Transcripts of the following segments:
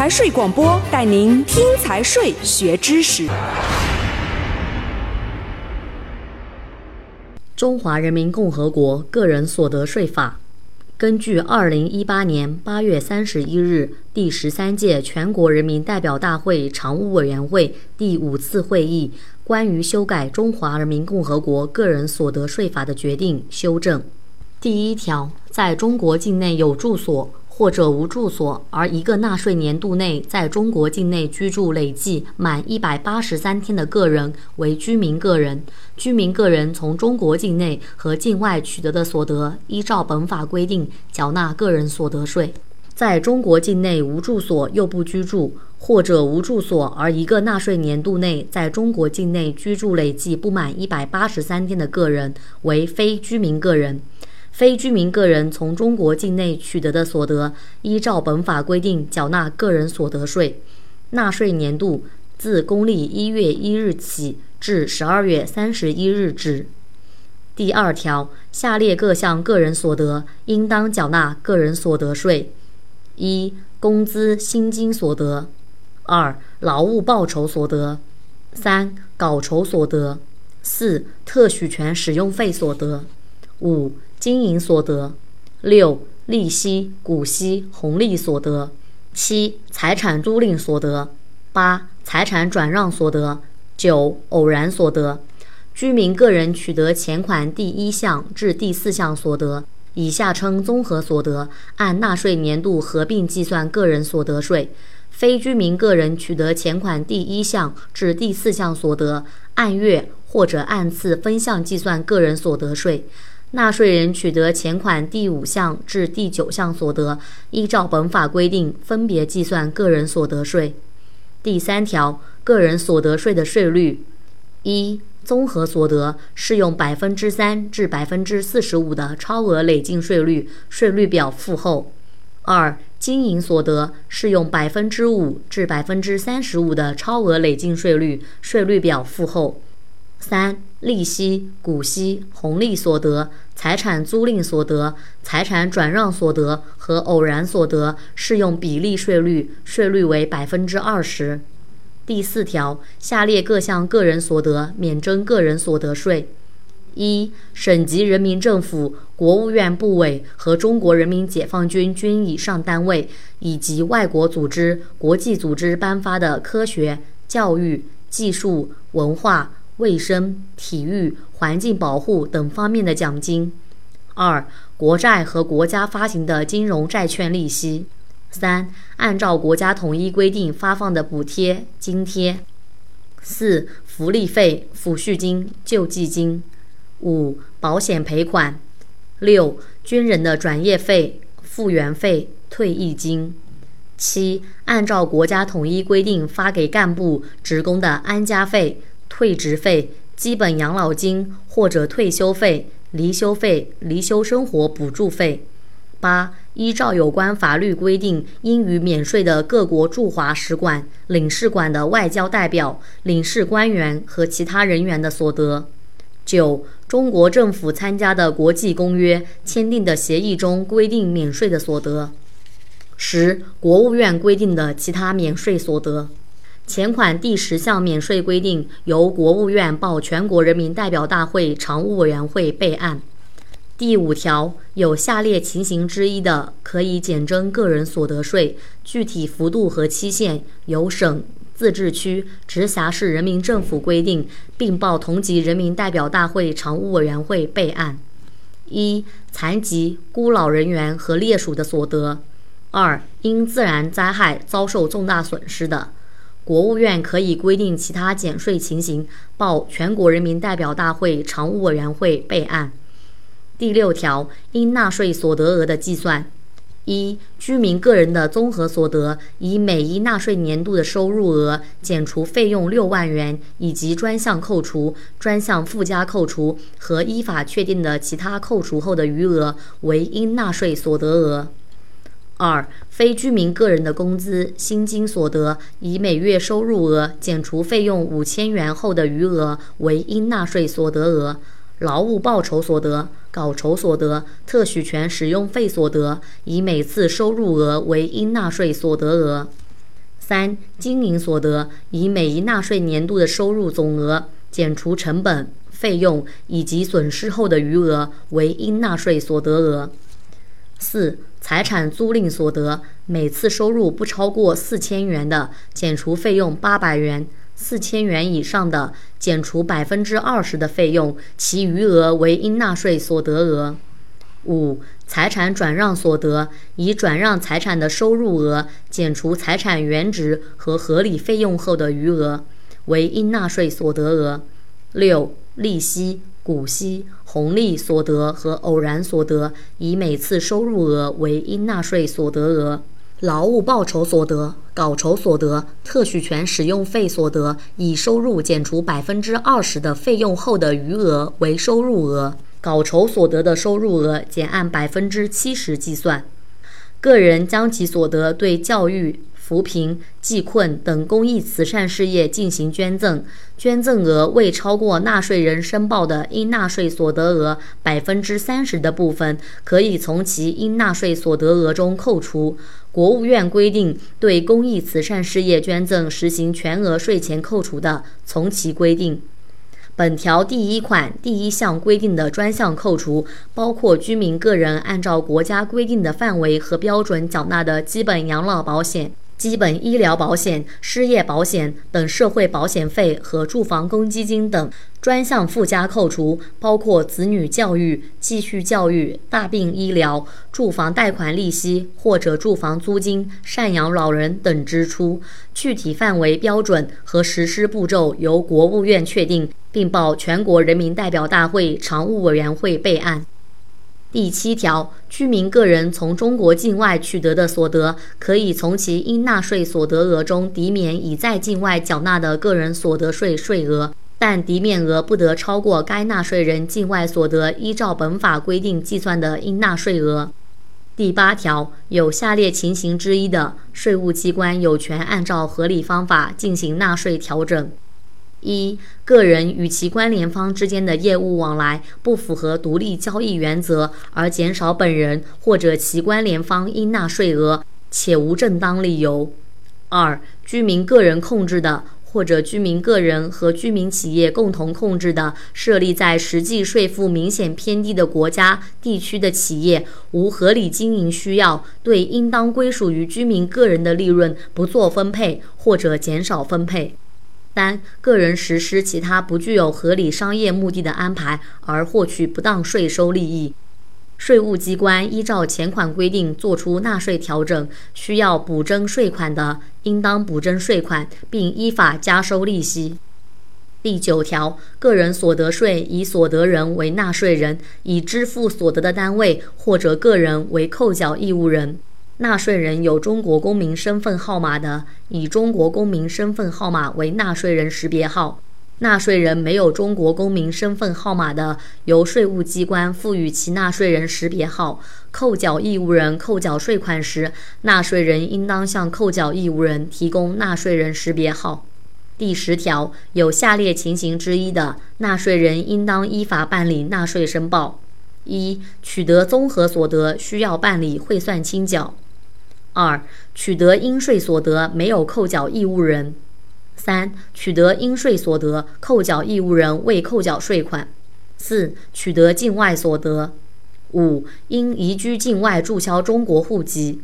财税广播带您听财税学知识。中华人民共和国个人所得税法，根据二零一八年八月三十一日第十三届全国人民代表大会常务委员会第五次会议关于修改中华人民共和国个人所得税法的决定修正，第一条，在中国境内有住所。或者无住所，而一个纳税年度内在中国境内居住累计满一百八十三天的个人为居民个人。居民个人从中国境内和境外取得的所得，依照本法规定缴纳个人所得税。在中国境内无住所又不居住，或者无住所而一个纳税年度内在中国境内居住累计不满一百八十三天的个人为非居民个人。非居民个人从中国境内取得的所得，依照本法规定缴纳个人所得税。纳税年度自公历一月一日起至十二月三十一日止。第二条，下列各项个人所得应当缴纳个人所得税：一、工资薪金所得；二、劳务报酬所得；三、稿酬所得；四、特许权使用费所得；五。经营所得，六利息、股息、红利所得，七财产租赁所得，八财产转让所得，九偶然所得。居民个人取得前款第一项至第四项所得，以下称综合所得，按纳税年度合并计算个人所得税。非居民个人取得前款第一项至第四项所得，按月或者按次分项计算个人所得税。纳税人取得前款第五项至第九项所得，依照本法规定分别计算个人所得税。第三条，个人所得税的税率：一、综合所得适用百分之三至百分之四十五的超额累进税率，税率表附后；二、经营所得适用百分之五至百分之三十五的超额累进税率，税率表附后。三、利息、股息、红利所得、财产租赁所得、财产转让所得和偶然所得适用比例税率，税率为百分之二十。第四条，下列各项个人所得免征个人所得税：一、省级人民政府、国务院部委和中国人民解放军军以上单位以及外国组织、国际组织颁发的科学、教育、技术、文化。卫生、体育、环境保护等方面的奖金；二、国债和国家发行的金融债券利息；三、按照国家统一规定发放的补贴、津贴；四、福利费、抚恤金、救济金；五、保险赔款；六、军人的转业费、复员费、退役金；七、按照国家统一规定发给干部、职工的安家费。退职费、基本养老金或者退休费、离休费、离休生活补助费。八、依照有关法律规定应予免税的各国驻华使馆、领事馆的外交代表、领事官员和其他人员的所得。九、中国政府参加的国际公约、签订的协议中规定免税的所得。十、国务院规定的其他免税所得。前款第十项免税规定由国务院报全国人民代表大会常务委员会备案。第五条，有下列情形之一的，可以减征个人所得税，具体幅度和期限由省、自治区、直辖市人民政府规定，并报同级人民代表大会常务委员会备案。一、残疾、孤老人员和烈属的所得；二、因自然灾害遭受重大损失的。国务院可以规定其他减税情形，报全国人民代表大会常务委员会备案。第六条，应纳税所得额的计算：一、居民个人的综合所得，以每一纳税年度的收入额减除费用六万元，以及专项扣除、专项附加扣除和依法确定的其他扣除后的余额为应纳税所得额。二、非居民个人的工资薪金所得，以每月收入额减除费用五千元后的余额为应纳税所得额；劳务报酬所得、稿酬所得、特许权使用费所得，以每次收入额为应纳税所得额。三、经营所得以每一纳税年度的收入总额减除成本、费用以及损失后的余额为应纳税所得额。四、财产租赁所得每次收入不超过四千元的，减除费用八百元；四千元以上的，减除百分之二十的费用，其余额为应纳税所得额。五、财产转让所得以转让财产的收入额减除财产原值和合理费用后的余额，为应纳税所得额。六、利息。股息、红利所得和偶然所得，以每次收入额为应纳税所得额；劳务报酬所得、稿酬所得、特许权使用费所得，以收入减除百分之二十的费用后的余额为收入额；稿酬所得的收入额减按百分之七十计算。个人将其所得对教育。扶贫济困等公益慈善事业进行捐赠，捐赠额未超过纳税人申报的应纳税所得额百分之三十的部分，可以从其应纳税所得额中扣除。国务院规定对公益慈善事业捐赠实行全额税前扣除的，从其规定。本条第一款第一项规定的专项扣除，包括居民个人按照国家规定的范围和标准缴纳的基本养老保险。基本医疗保险、失业保险等社会保险费和住房公积金等专项附加扣除，包括子女教育、继续教育、大病医疗、住房贷款利息或者住房租金、赡养老人等支出。具体范围、标准和实施步骤由国务院确定，并报全国人民代表大会常务委员会备案。第七条，居民个人从中国境外取得的所得，可以从其应纳税所得额中抵免已在境外缴纳的个人所得税税额，但抵免额不得超过该纳税人境外所得依照本法规定计算的应纳税额。第八条，有下列情形之一的，税务机关有权按照合理方法进行纳税调整。一个人与其关联方之间的业务往来不符合独立交易原则，而减少本人或者其关联方应纳税额，且无正当理由。二、居民个人控制的，或者居民个人和居民企业共同控制的，设立在实际税负明显偏低的国家、地区的企业，无合理经营需要，对应当归属于居民个人的利润不做分配，或者减少分配。三、个人实施其他不具有合理商业目的的安排而获取不当税收利益，税务机关依照前款规定作出纳税调整，需要补征税款的，应当补征税款，并依法加收利息。第九条，个人所得税以所得人为纳税人，以支付所得的单位或者个人为扣缴义务人。纳税人有中国公民身份号码的，以中国公民身份号码为纳税人识别号；纳税人没有中国公民身份号码的，由税务机关赋予其纳税人识别号。扣缴义务人扣缴税款时，纳税人应当向扣缴义务人提供纳税人识别号。第十条，有下列情形之一的，纳税人应当依法办理纳税申报：一、取得综合所得需要办理汇算清缴。二、取得应税所得没有扣缴义务人；三、取得应税所得扣缴义务人未扣缴税款；四、取得境外所得；五、因移居境外注销中国户籍；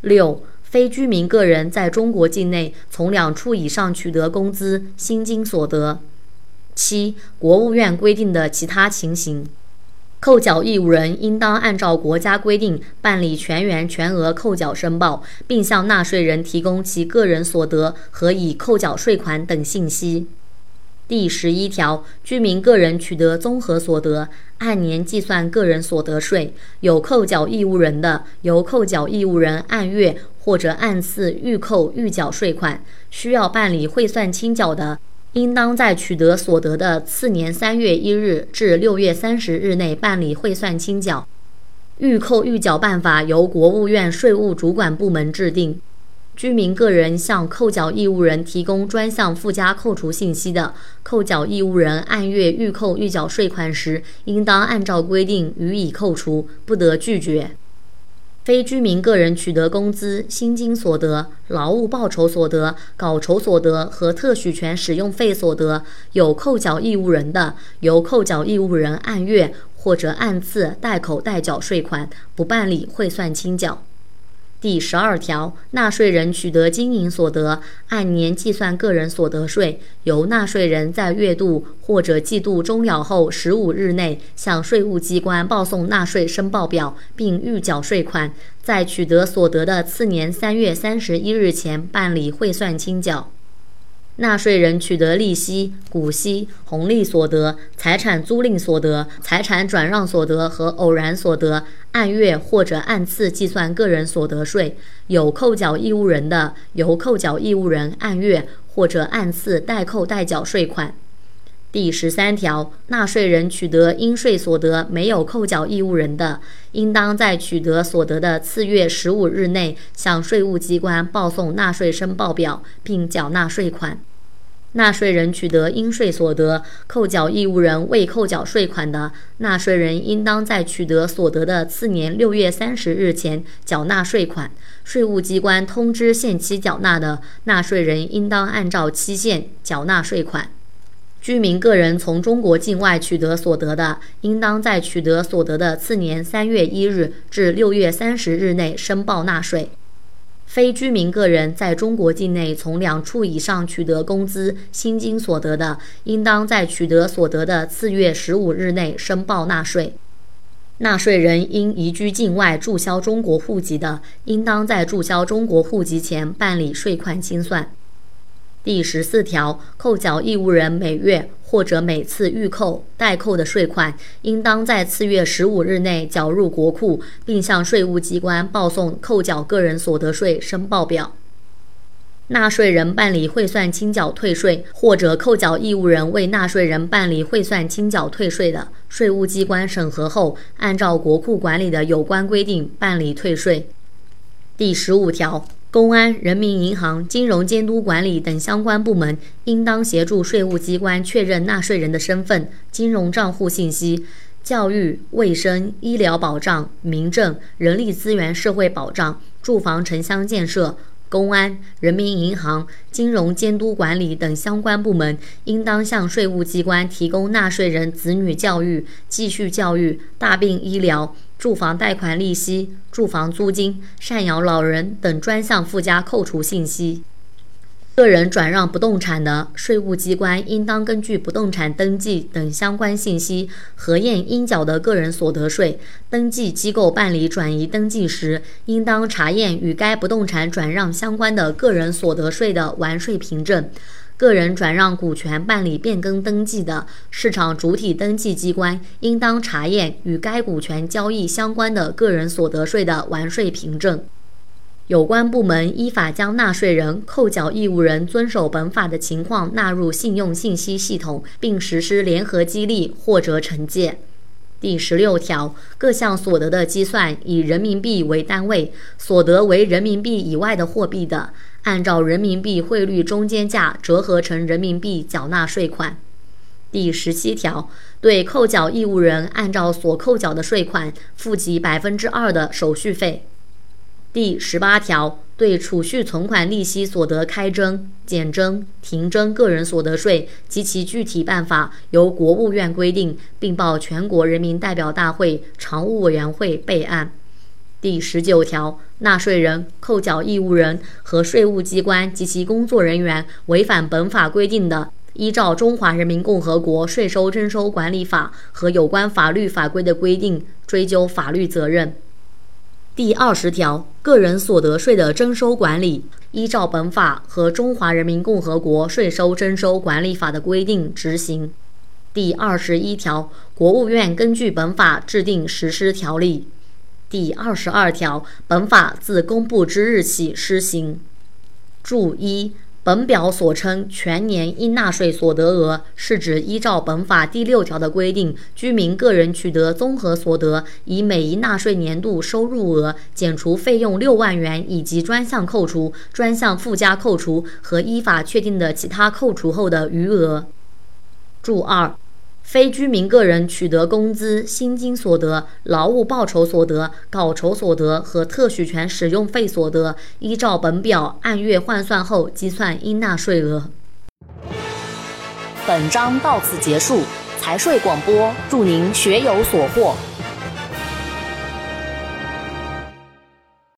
六、非居民个人在中国境内从两处以上取得工资薪金所得；七、国务院规定的其他情形。扣缴义务人应当按照国家规定办理全员全额扣缴申报，并向纳税人提供其个人所得和已扣缴税款等信息。第十一条，居民个人取得综合所得，按年计算个人所得税，有扣缴义务人的，由扣缴义务人按月或者按次预扣预缴税款；需要办理汇算清缴的。应当在取得所得的次年三月一日至六月三十日内办理汇算清缴。预扣预缴办法由国务院税务主管部门制定。居民个人向扣缴义务人提供专项附加扣除信息的，扣缴义务人按月预扣预缴税款时，应当按照规定予以扣除，不得拒绝。非居民个人取得工资、薪金所得、劳务报酬所得、稿酬所得和特许权使用费所得有扣缴义务人的，由扣缴义务人按月或者按次代扣代缴税款，不办理汇算清缴。第十二条，纳税人取得经营所得，按年计算个人所得税，由纳税人在月度或者季度终了后十五日内向税务机关报送纳税申报表，并预缴税款，在取得所得的次年三月三十一日前办理汇算清缴。纳税人取得利息、股息、红利所得、财产租赁所得、财产转让所得和偶然所得，按月或者按次计算个人所得税。有扣缴义务人的，由扣缴义务人按月或者按次代扣代缴税款。第十三条，纳税人取得应税所得没有扣缴义务人的，应当在取得所得的次月十五日内向税务机关报送纳税申报表，并缴纳税款。纳税人取得应税所得，扣缴义务人未扣缴税款的，纳税人应当在取得所得的次年六月三十日前缴纳税款。税务机关通知限期缴纳的，纳税人应当按照期限缴纳税款。居民个人从中国境外取得所得的，应当在取得所得的次年三月一日至六月三十日内申报纳税。非居民个人在中国境内从两处以上取得工资、薪金所得的，应当在取得所得的次月十五日内申报纳税。纳税人因移居境外注销中国户籍的，应当在注销中国户籍前办理税款清算。第十四条，扣缴义务人每月或者每次预扣、代扣的税款，应当在次月十五日内缴入国库，并向税务机关报送扣缴个人所得税申报表。纳税人办理汇算清缴退税，或者扣缴义务人为纳税人办理汇算清缴退税的，税务机关审核后，按照国库管理的有关规定办理退税。第十五条。公安、人民银行、金融监督管理等相关部门应当协助税务机关确认纳税人的身份、金融账户信息；教育、卫生、医疗保障、民政、人力资源社会保障、住房城乡建设。公安、人民银行、金融监督管理等相关部门应当向税务机关提供纳税人子女教育、继续教育、大病医疗、住房贷款利息、住房租金、赡养老人等专项附加扣除信息。个人转让不动产的，税务机关应当根据不动产登记等相关信息，核验应缴的个人所得税。登记机构办理转移登记时，应当查验与该不动产转让相关的个人所得税的完税凭证。个人转让股权办理变更登记的，市场主体登记机关应当查验与该股权交易相关的个人所得税的完税凭证。有关部门依法将纳税人、扣缴义务人遵守本法的情况纳入信用信息系统，并实施联合激励或者惩戒。第十六条，各项所得的计算以人民币为单位，所得为人民币以外的货币的，按照人民币汇率中间价折合成人民币缴纳税款。第十七条，对扣缴义务人按照所扣缴的税款付给百分之二的手续费。第十八条，对储蓄存款利息所得开征、减征、停征个人所得税及其具体办法，由国务院规定，并报全国人民代表大会常务委员会备案。第十九条，纳税人、扣缴义务人和税务机关及其工作人员违反本法规定的，依照《中华人民共和国税收征收管理法》和有关法律法规的规定，追究法律责任。第二十条，个人所得税的征收管理，依照本法和《中华人民共和国税收征收管理法》的规定执行。第二十一条，国务院根据本法制定实施条例。第二十二条，本法自公布之日起施行。注一。本表所称全年应纳税所得额，是指依照本法第六条的规定，居民个人取得综合所得，以每一纳税年度收入额减除费用六万元以及专项扣除、专项附加扣除和依法确定的其他扣除后的余额。注二。非居民个人取得工资、薪金所得、劳务报酬所得、稿酬所得和特许权使用费所得，依照本表按月换算后计算应纳税额。本章到此结束，财税广播，祝您学有所获。